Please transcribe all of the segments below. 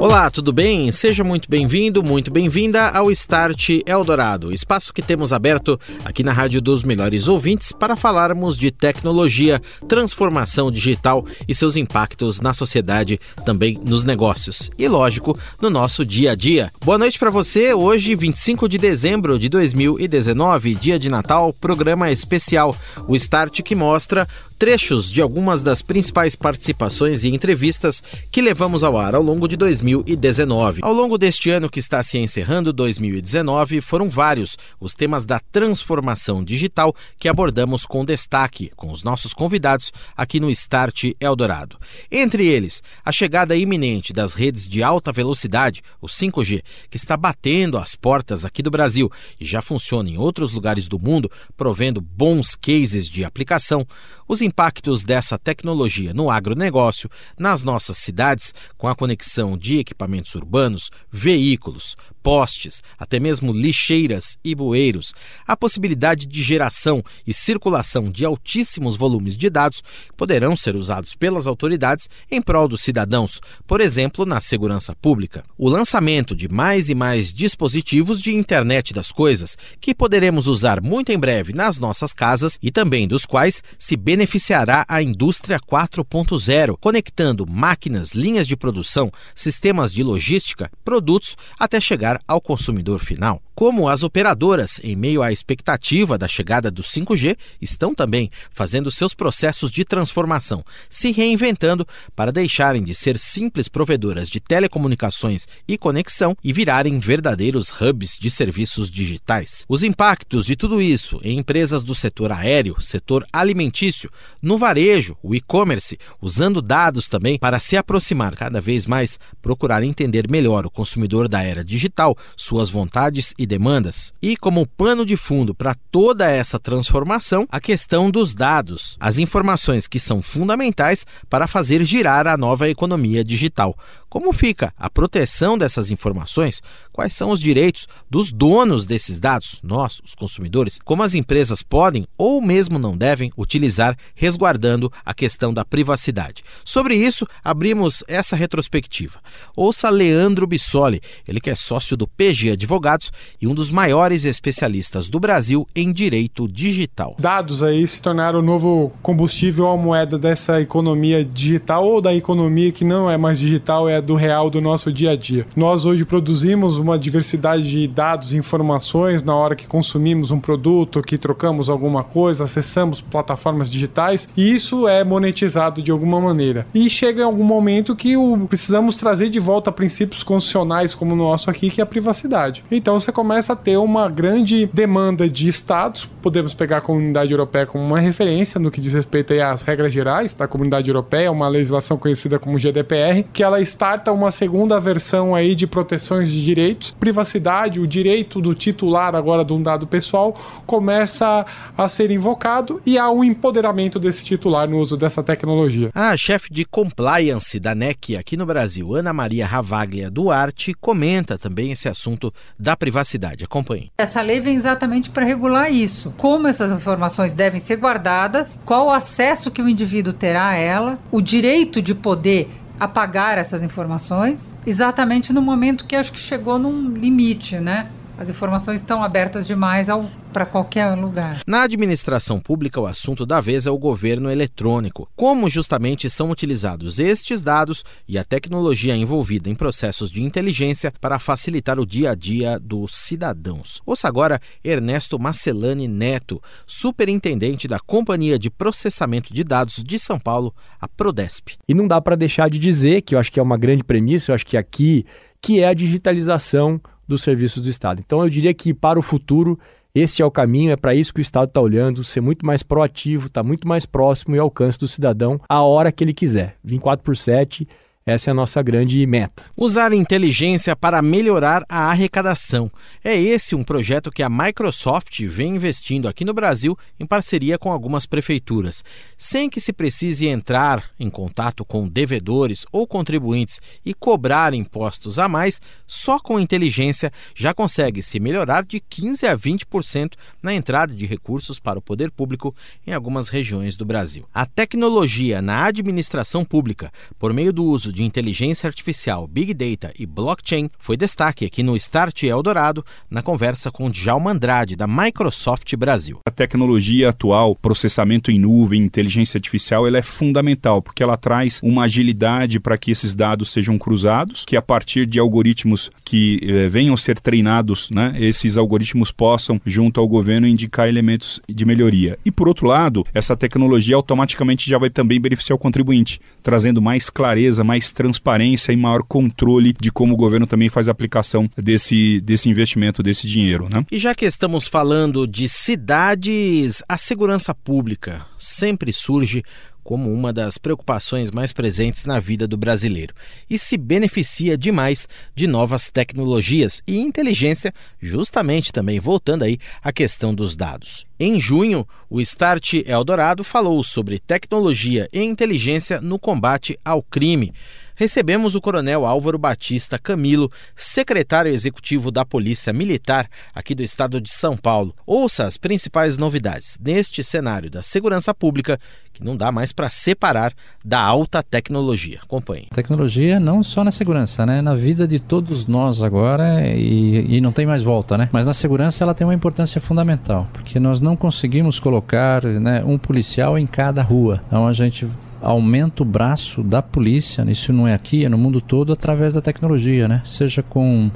Olá, tudo bem? Seja muito bem-vindo, muito bem-vinda ao Start Eldorado, espaço que temos aberto aqui na Rádio dos Melhores Ouvintes para falarmos de tecnologia, transformação digital e seus impactos na sociedade, também nos negócios e, lógico, no nosso dia a dia. Boa noite para você. Hoje, 25 de dezembro de 2019, dia de Natal, programa especial, o Start que mostra trechos de algumas das principais participações e entrevistas que levamos ao ar ao longo de 2019. Ao longo deste ano que está se encerrando, 2019, foram vários os temas da transformação digital que abordamos com destaque com os nossos convidados aqui no Start Eldorado. Entre eles, a chegada iminente das redes de alta velocidade, o 5G, que está batendo as portas aqui do Brasil e já funciona em outros lugares do mundo, provendo bons cases de aplicação os impactos dessa tecnologia no agronegócio, nas nossas cidades, com a conexão de equipamentos urbanos, veículos, postes, até mesmo lixeiras e bueiros, a possibilidade de geração e circulação de altíssimos volumes de dados poderão ser usados pelas autoridades em prol dos cidadãos, por exemplo, na segurança pública. O lançamento de mais e mais dispositivos de internet das coisas, que poderemos usar muito em breve nas nossas casas e também dos quais se beneficiará a indústria 4.0, conectando máquinas, linhas de produção, sistemas de logística, produtos até chegar chegar ao consumidor final. Como as operadoras, em meio à expectativa da chegada do 5G, estão também fazendo seus processos de transformação, se reinventando para deixarem de ser simples provedoras de telecomunicações e conexão e virarem verdadeiros hubs de serviços digitais. Os impactos de tudo isso em empresas do setor aéreo, setor alimentício, no varejo, o e-commerce, usando dados também para se aproximar cada vez mais, procurar entender melhor o consumidor da era digital suas vontades e demandas. E como pano de fundo para toda essa transformação, a questão dos dados, as informações que são fundamentais para fazer girar a nova economia digital. Como fica a proteção dessas informações? Quais são os direitos dos donos desses dados, nós, os consumidores? Como as empresas podem ou mesmo não devem utilizar, resguardando a questão da privacidade? Sobre isso, abrimos essa retrospectiva. Ouça Leandro Bissoli, ele que é sócio do PG Advogados e um dos maiores especialistas do Brasil em direito digital. Dados aí se tornaram o novo combustível ou moeda dessa economia digital ou da economia que não é mais digital, é do real do nosso dia a dia. Nós hoje produzimos uma diversidade de dados e informações na hora que consumimos um produto, que trocamos alguma coisa, acessamos plataformas digitais e isso é monetizado de alguma maneira. E chega em algum momento que o, precisamos trazer de volta princípios constitucionais como o nosso aqui, que é a privacidade. Então você começa a ter uma grande demanda de estados, podemos pegar a comunidade europeia como uma referência no que diz respeito às regras gerais da comunidade europeia, uma legislação conhecida como GDPR, que ela starta uma segunda versão aí de proteções de direitos. Privacidade, o direito do titular agora de um dado pessoal começa a ser invocado e há um empoderamento desse titular no uso dessa tecnologia. A chefe de compliance da NEC aqui no Brasil, Ana Maria Ravaglia Duarte, comenta também esse assunto da privacidade. Acompanhe. Essa lei vem exatamente para regular isso. Como essas informações devem ser guardadas, qual o acesso que o indivíduo terá a ela, o direito de poder apagar essas informações, exatamente no momento que acho que chegou num limite, né? As informações estão abertas demais para qualquer lugar. Na administração pública, o assunto da vez é o governo eletrônico. Como justamente são utilizados estes dados e a tecnologia envolvida em processos de inteligência para facilitar o dia a dia dos cidadãos. Ouça agora Ernesto Marcelani Neto, superintendente da Companhia de Processamento de Dados de São Paulo, a Prodesp. E não dá para deixar de dizer, que eu acho que é uma grande premissa, eu acho que aqui, que é a digitalização dos serviços do Estado. Então eu diria que para o futuro esse é o caminho, é para isso que o Estado está olhando, ser muito mais proativo, estar tá muito mais próximo e alcance do cidadão a hora que ele quiser. 24 por 7 Essa é a nossa grande meta. Usar inteligência para melhorar a arrecadação. É esse um projeto que a Microsoft vem investindo aqui no Brasil em parceria com algumas prefeituras. Sem que se precise entrar em contato com devedores ou contribuintes e cobrar impostos a mais, só com inteligência já consegue se melhorar de 15 a 20% na entrada de recursos para o poder público em algumas regiões do Brasil. A tecnologia na administração pública, por meio do uso de inteligência artificial, big data e blockchain, foi destaque aqui no Start Eldorado, na conversa com Djalma Andrade, da Microsoft Brasil. A tecnologia atual, processamento em nuvem, inteligência artificial, ela é fundamental, porque ela traz uma agilidade para que esses dados sejam cruzados, que a partir de algoritmos que eh, venham ser treinados, né, esses algoritmos possam, junto ao governo, indicar elementos de melhoria. E por outro lado, essa tecnologia automaticamente já vai também beneficiar o contribuinte, trazendo mais clareza, mais transparência e maior controle de como o governo também faz a aplicação desse, desse investimento, desse dinheiro. Né? E já que estamos falando de cidades, a segurança pública sempre surge como uma das preocupações mais presentes na vida do brasileiro e se beneficia demais de novas tecnologias e inteligência, justamente também voltando aí à questão dos dados. Em junho, o Start Eldorado falou sobre tecnologia e inteligência no combate ao crime recebemos o Coronel Álvaro Batista Camilo, secretário executivo da Polícia Militar aqui do estado de São Paulo. Ouça as principais novidades neste cenário da segurança pública que não dá mais para separar da alta tecnologia. Acompanhe. Tecnologia não só na segurança, né? Na vida de todos nós agora e, e não tem mais volta, né? Mas na segurança ela tem uma importância fundamental, porque nós não conseguimos colocar né, um policial em cada rua. Então a gente aumenta o braço da polícia, isso não é aqui, é no mundo todo, através da tecnologia, né? Seja com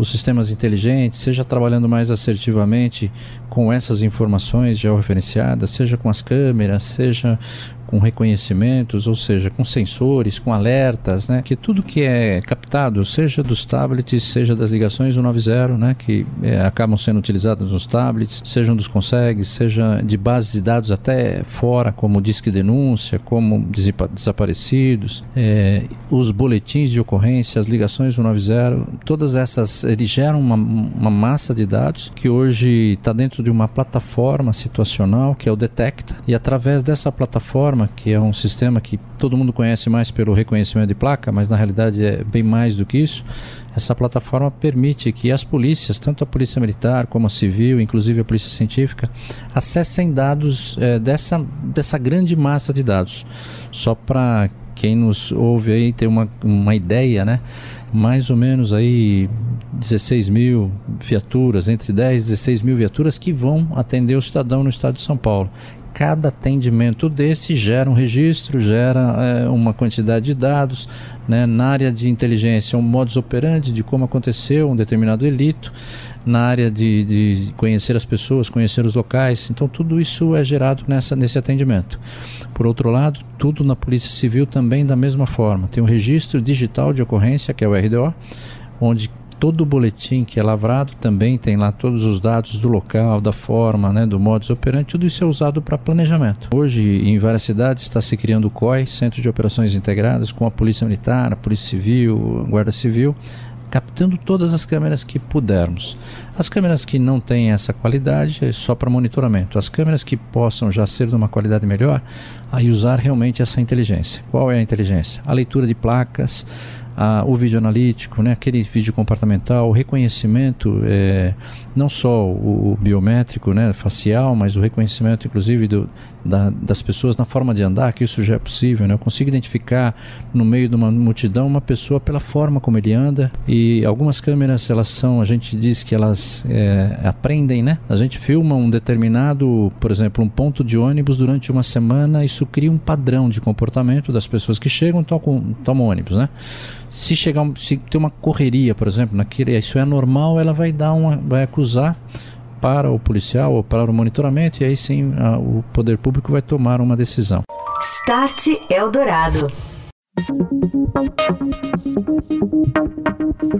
os sistemas inteligentes, seja trabalhando mais assertivamente com essas informações georreferenciadas, seja com as câmeras, seja com reconhecimentos, ou seja, com sensores, com alertas, né? Que tudo que é captado, seja dos tablets, seja das ligações 190, né? Que é, acabam sendo utilizadas nos tablets, sejam dos consegues, seja de bases de dados até fora, como disque denúncia, como desaparecidos, é, os boletins de ocorrência, as ligações 190, todas essas eles geram uma, uma massa de dados que hoje está dentro de uma plataforma situacional que é o Detecta e através dessa plataforma que é um sistema que todo mundo conhece mais pelo reconhecimento de placa, mas na realidade é bem mais do que isso. Essa plataforma permite que as polícias, tanto a polícia militar como a civil, inclusive a polícia científica, acessem dados é, dessa, dessa grande massa de dados. Só para quem nos ouve aí ter uma, uma ideia, né? Mais ou menos aí 16 mil viaturas, entre 10 e 16 mil viaturas que vão atender o cidadão no estado de São Paulo cada atendimento desse gera um registro, gera é, uma quantidade de dados. Né? Na área de inteligência, um modus operandi de como aconteceu um determinado delito. Na área de, de conhecer as pessoas, conhecer os locais. Então, tudo isso é gerado nessa, nesse atendimento. Por outro lado, tudo na Polícia Civil também da mesma forma. Tem um registro digital de ocorrência, que é o RDO, onde todo o boletim que é lavrado também tem lá todos os dados do local, da forma, né, do modus operandi, tudo isso é usado para planejamento. Hoje, em várias cidades, está se criando o COI, Centro de Operações Integradas, com a Polícia Militar, a Polícia Civil, a Guarda Civil, captando todas as câmeras que pudermos. As câmeras que não têm essa qualidade é só para monitoramento. As câmeras que possam já ser de uma qualidade melhor, aí usar realmente essa inteligência. Qual é a inteligência? A leitura de placas, a, o vídeo analítico, né, aquele vídeo comportamental, o reconhecimento, é, não só o, o, biométrico, né, facial, mas o reconhecimento, inclusive, do, da, das pessoas na forma de andar, que isso já é possível. Né? Eu consigo identificar no meio de uma multidão uma pessoa pela forma como ele anda e algumas câmeras, elas são, a gente diz que elas é, aprendem, né? A gente filma um determinado, por exemplo, um ponto de ônibus durante uma semana, isso cria um padrão de comportamento das pessoas que chegam e tomam, tomam ônibus, né? Se chegar, se ter uma correria, por exemplo, naquele, isso é normal, ela vai dar uma, vai acusar para o policial ou para o monitoramento e aí sim a, o poder público vai tomar uma decisão. Start Eldorado.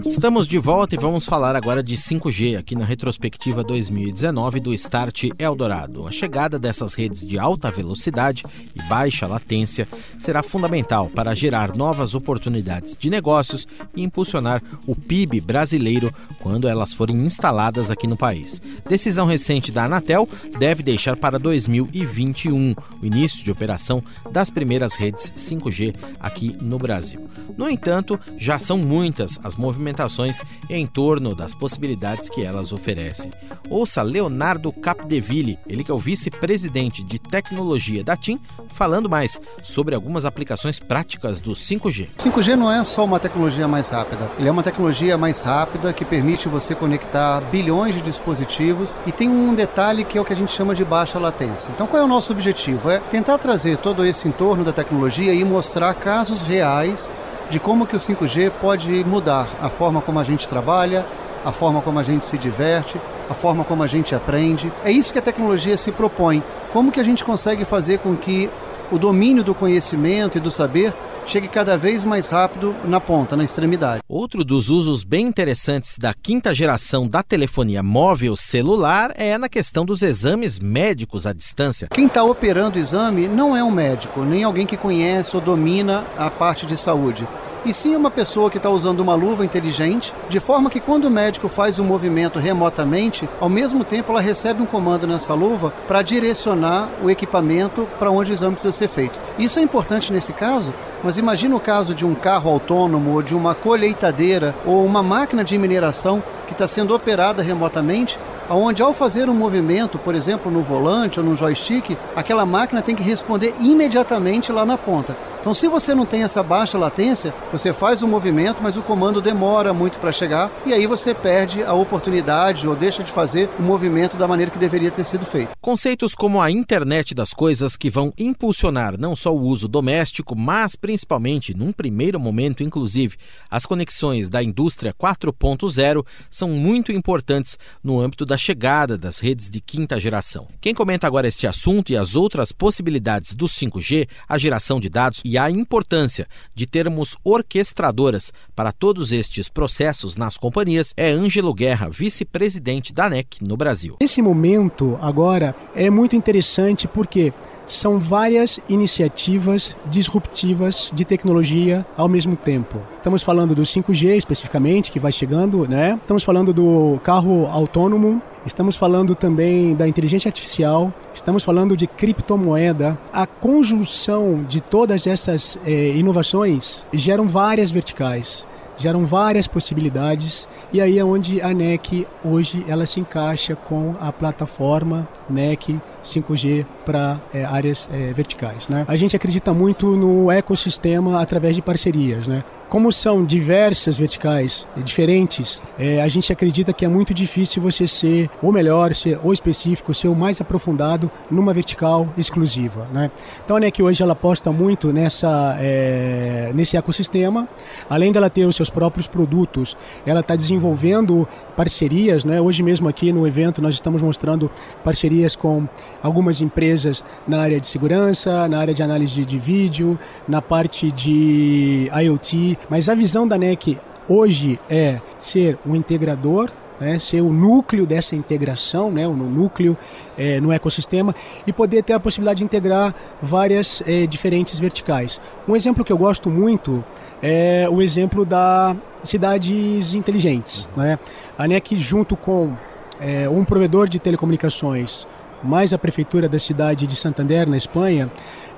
Estamos de volta e vamos falar agora de 5G aqui na retrospectiva 2019 do Start Eldorado. A chegada dessas redes de alta velocidade e baixa latência será fundamental para gerar novas oportunidades de negócios e impulsionar o PIB brasileiro quando elas forem instaladas aqui no país. Decisão recente da Anatel deve deixar para 2021 o início de operação das primeiras redes 5G aqui no Brasil. No entanto, já são muitas as movimentações em torno das possibilidades que elas oferecem. Ouça Leonardo Capdeville, ele que é o vice-presidente de tecnologia da TIM, falando mais sobre algumas aplicações práticas do 5G. 5G não é só uma tecnologia mais rápida, ele é uma tecnologia mais rápida que permite você conectar bilhões de dispositivos e tem um detalhe que é o que a gente chama de baixa latência. Então, qual é o nosso objetivo? É tentar trazer todo esse entorno da tecnologia e mostrar casos reais de como que o 5G pode mudar a forma como a gente trabalha, a forma como a gente se diverte, a forma como a gente aprende. É isso que a tecnologia se propõe. Como que a gente consegue fazer com que o domínio do conhecimento e do saber chegue cada vez mais rápido na ponta, na extremidade. Outro dos usos bem interessantes da quinta geração da telefonia móvel celular é na questão dos exames médicos à distância. Quem está operando o exame não é um médico, nem alguém que conhece ou domina a parte de saúde e sim uma pessoa que está usando uma luva inteligente, de forma que quando o médico faz um movimento remotamente, ao mesmo tempo ela recebe um comando nessa luva para direcionar o equipamento para onde o exame precisa ser feito. Isso é importante nesse caso, mas imagina o caso de um carro autônomo ou de uma colheitadeira ou uma máquina de mineração que está sendo operada remotamente onde ao fazer um movimento, por exemplo, no volante ou no joystick, aquela máquina tem que responder imediatamente lá na ponta. Então, se você não tem essa baixa latência, você faz o movimento, mas o comando demora muito para chegar e aí você perde a oportunidade ou deixa de fazer o movimento da maneira que deveria ter sido feito. Conceitos como a internet das coisas que vão impulsionar não só o uso doméstico, mas principalmente, num primeiro momento, inclusive, as conexões da indústria 4.0 são muito importantes no âmbito da chegada das redes de quinta geração. Quem comenta agora este assunto e as outras possibilidades do 5G, a geração de dados e a importância de termos orquestradoras para todos estes processos nas companhias é Ângelo Guerra, vice-presidente da ANEC no Brasil. Esse momento agora é muito interessante porque são várias iniciativas disruptivas de tecnologia ao mesmo tempo. Estamos falando do 5G especificamente, que vai chegando, né? Estamos falando do carro autônomo, estamos falando também da inteligência artificial, estamos falando de criptomoeda. A conjunção de todas essas eh, inovações geram várias verticais geram várias possibilidades e aí é onde a NEC hoje ela se encaixa com a plataforma NEC 5G para é, áreas é, verticais. Né? A gente acredita muito no ecossistema através de parcerias. Né? Como são diversas verticais diferentes, é, a gente acredita que é muito difícil você ser o melhor, ser o específico, ser o mais aprofundado numa vertical exclusiva. Né? Então a NEC hoje ela aposta muito nessa, é, nesse ecossistema. Além dela ter os seus próprios produtos, ela está desenvolvendo parcerias. Né? Hoje mesmo aqui no evento nós estamos mostrando parcerias com algumas empresas na área de segurança, na área de análise de, de vídeo, na parte de IoT mas a visão da NEC hoje é ser um integrador né, ser o núcleo dessa integração, né, o núcleo é, no ecossistema e poder ter a possibilidade de integrar várias é, diferentes verticais. Um exemplo que eu gosto muito é o exemplo da cidades inteligentes. Né? A NEC junto com é, um provedor de telecomunicações mais a prefeitura da cidade de Santander, na Espanha,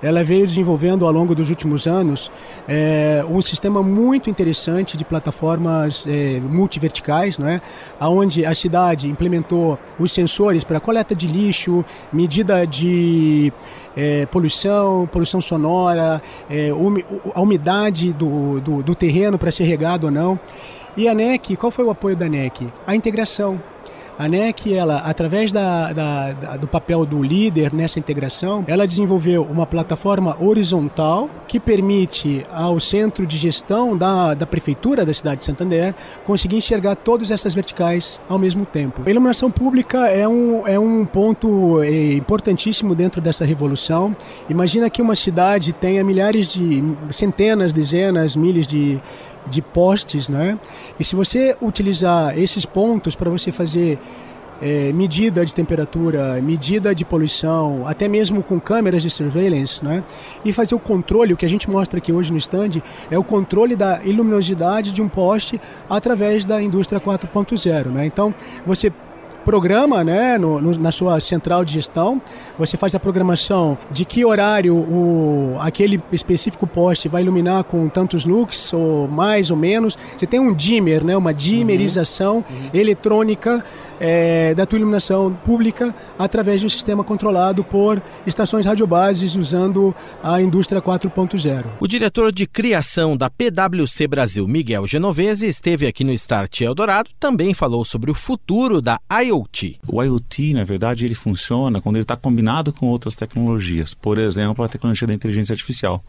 ela veio desenvolvendo ao longo dos últimos anos é, um sistema muito interessante de plataformas é, multiverticais, não é? onde a cidade implementou os sensores para coleta de lixo, medida de é, poluição, poluição sonora, é, a umidade do, do, do terreno para ser regado ou não. E a NEC, qual foi o apoio da NEC? A integração. A NEC, ela, através da, da, da, do papel do líder nessa integração, ela desenvolveu uma plataforma horizontal que permite ao centro de gestão da, da prefeitura da cidade de Santander conseguir enxergar todas essas verticais ao mesmo tempo. A iluminação pública é um, é um ponto é, importantíssimo dentro dessa revolução. Imagina que uma cidade tenha milhares de, centenas, dezenas, milhas de de postes, né? E se você utilizar esses pontos para você fazer é, medida de temperatura, medida de poluição, até mesmo com câmeras de surveillance, né? E fazer o controle, o que a gente mostra aqui hoje no stand, é o controle da luminosidade de um poste através da indústria 4.0, né? Então, você programa né, no, no, na sua central de gestão, você faz a programação de que horário o, aquele específico poste vai iluminar com tantos lux, ou mais ou menos. Você tem um dimmer, né, uma dimmerização uhum. uhum. eletrônica é, da tua iluminação pública através de um sistema controlado por estações radiobases usando a indústria 4.0. O diretor de criação da PwC Brasil, Miguel Genovese, esteve aqui no Start Eldorado, também falou sobre o futuro da IoT. O IoT, na verdade, ele funciona quando ele está combinado com outras tecnologias, por exemplo, a tecnologia da inteligência artificial.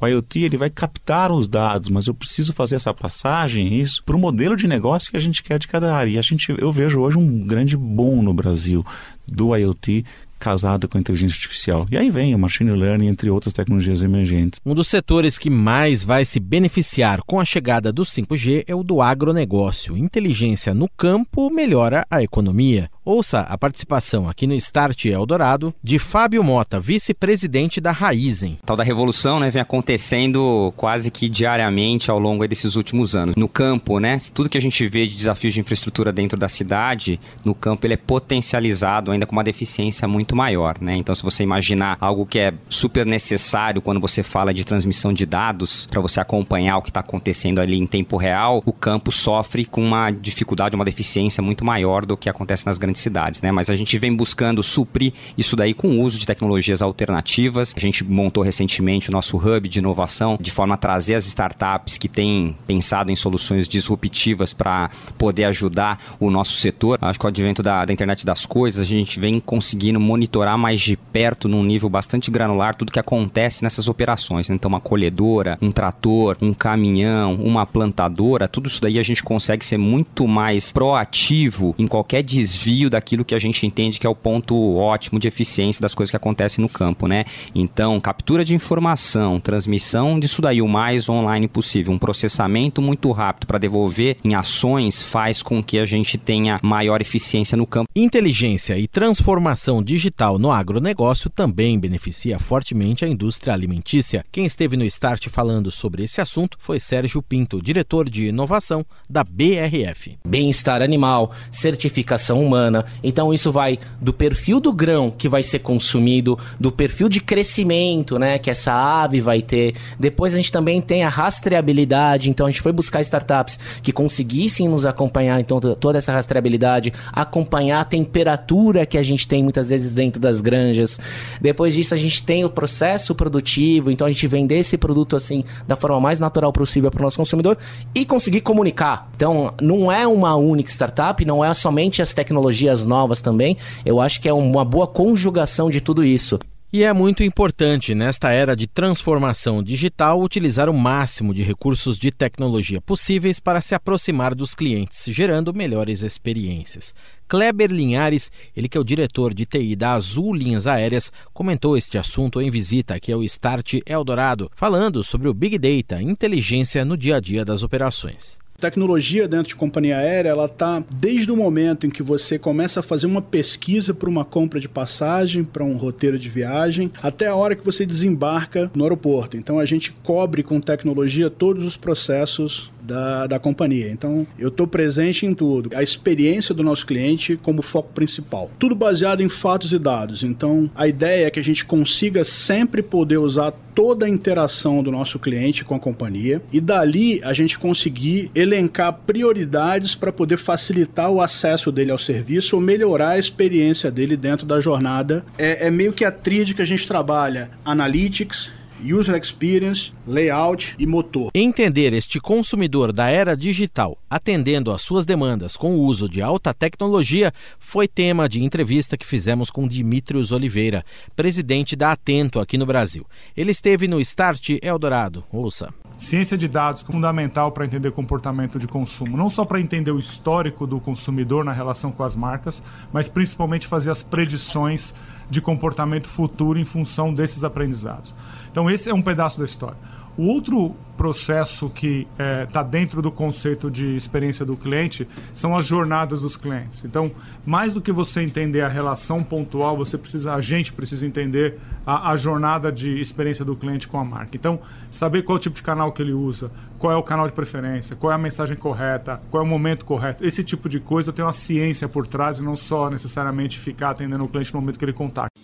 O IoT ele vai captar os dados, mas eu preciso fazer essa passagem isso para o modelo de negócio que a gente quer de cada área. E a gente, eu vejo hoje um grande boom no Brasil do IoT casado com a inteligência artificial. E aí vem o machine learning, entre outras tecnologias emergentes. Um dos setores que mais vai se beneficiar com a chegada do 5G é o do agronegócio. Inteligência no campo melhora a economia. Ouça a participação aqui no Start Eldorado de Fábio Mota, vice-presidente da Raizen. Tal da revolução né, vem acontecendo quase que diariamente ao longo desses últimos anos. No campo, né, tudo que a gente vê de desafios de infraestrutura dentro da cidade, no campo ele é potencializado ainda com uma deficiência muito maior. Né? Então, se você imaginar algo que é super necessário quando você fala de transmissão de dados, para você acompanhar o que está acontecendo ali em tempo real, o campo sofre com uma dificuldade, uma deficiência muito maior do que acontece nas grandes grandes cidades, né? Mas a gente vem buscando suprir isso daí com o uso de tecnologias alternativas. A gente montou recentemente o nosso hub de inovação de forma a trazer as startups que têm pensado em soluções disruptivas para poder ajudar o nosso setor. Acho que com o advento da, da internet das coisas, a gente vem conseguindo monitorar mais de perto, num nível bastante granular, tudo que acontece nessas operações. Né? Então, uma colhedora, um trator, um caminhão, uma plantadora, tudo isso daí a gente consegue ser muito mais proativo em qualquer desvio desvio daquilo que a gente entende que é o ponto ótimo de eficiência das coisas que acontecem no campo, né? Então, captura de informação, transmissão disso daí o mais online possível, um processamento muito rápido para devolver em ações faz com que a gente tenha maior eficiência no campo. Inteligência e transformação digital no agronegócio também beneficia fortemente a indústria alimentícia. Quem esteve no Start falando sobre esse assunto foi Sérgio Pinto, diretor de inovação da BRF. Bem-estar animal, certificação humana então isso vai do perfil do grão que vai ser consumido, do perfil de crescimento, né, que essa ave vai ter. Depois a gente também tem a rastreabilidade, então a gente foi buscar startups que conseguissem nos acompanhar, então toda essa rastreabilidade, acompanhar a temperatura que a gente tem muitas vezes dentro das granjas. Depois disso a gente tem o processo produtivo, então a gente vender esse produto assim da forma mais natural possível para o nosso consumidor e conseguir comunicar. Então não é uma única startup, não é somente as tecnologias tecnologias novas também. Eu acho que é uma boa conjugação de tudo isso. E é muito importante, nesta era de transformação digital, utilizar o máximo de recursos de tecnologia possíveis para se aproximar dos clientes, gerando melhores experiências. Kleber Linhares, ele que é o diretor de TI da Azul Linhas Aéreas, comentou este assunto em visita aqui ao Start Eldorado, falando sobre o Big Data, inteligência no dia a dia das operações. Tecnologia dentro de companhia aérea, ela tá desde o momento em que você começa a fazer uma pesquisa para uma compra de passagem, para um roteiro de viagem, até a hora que você desembarca no aeroporto. Então a gente cobre com tecnologia todos os processos da, da companhia. Então, eu estou presente em tudo. A experiência do nosso cliente como foco principal. Tudo baseado em fatos e dados. Então, a ideia é que a gente consiga sempre poder usar toda a interação do nosso cliente com a companhia e dali a gente conseguir elencar prioridades para poder facilitar o acesso dele ao serviço ou melhorar a experiência dele dentro da jornada. É, é meio que a tríade que a gente trabalha: analytics, User Experience, Layout e Motor. Entender este consumidor da era digital, atendendo às suas demandas com o uso de alta tecnologia, foi tema de entrevista que fizemos com Dimitrios Oliveira, presidente da Atento aqui no Brasil. Ele esteve no Start Eldorado. Ouça. Ciência de dados fundamental para entender comportamento de consumo, não só para entender o histórico do consumidor na relação com as marcas, mas principalmente fazer as predições de comportamento futuro em função desses aprendizados. Então esse é um pedaço da história. O outro processo que está é, dentro do conceito de experiência do cliente são as jornadas dos clientes. Então, mais do que você entender a relação pontual, você precisa, a gente precisa entender a, a jornada de experiência do cliente com a marca. Então, saber qual é o tipo de canal que ele usa, qual é o canal de preferência, qual é a mensagem correta, qual é o momento correto. Esse tipo de coisa tem uma ciência por trás e não só necessariamente ficar atendendo o cliente no momento que ele contacta.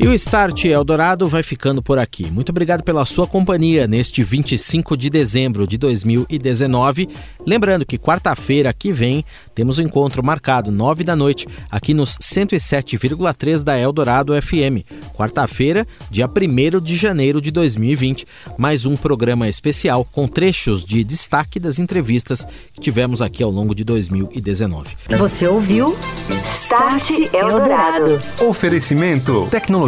E o Start Eldorado vai ficando por aqui. Muito obrigado pela sua companhia neste 25 de dezembro de 2019. Lembrando que quarta-feira que vem temos o um encontro marcado, 9 da noite, aqui nos 107,3 da Eldorado FM. Quarta-feira, dia 1 de janeiro de 2020. Mais um programa especial com trechos de destaque das entrevistas que tivemos aqui ao longo de 2019. Você ouviu? Start Eldorado. Oferecimento Tecnologia